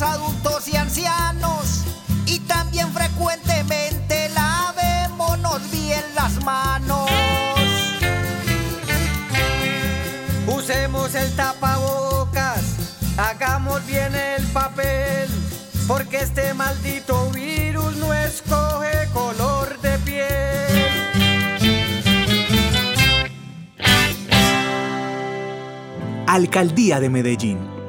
adultos y ancianos. Y también frecuentemente lavémonos bien las manos. Usemos el tapabocas, hagamos bien el papel, porque este maldito virus no escoge color de piel. Alcaldía de Medellín.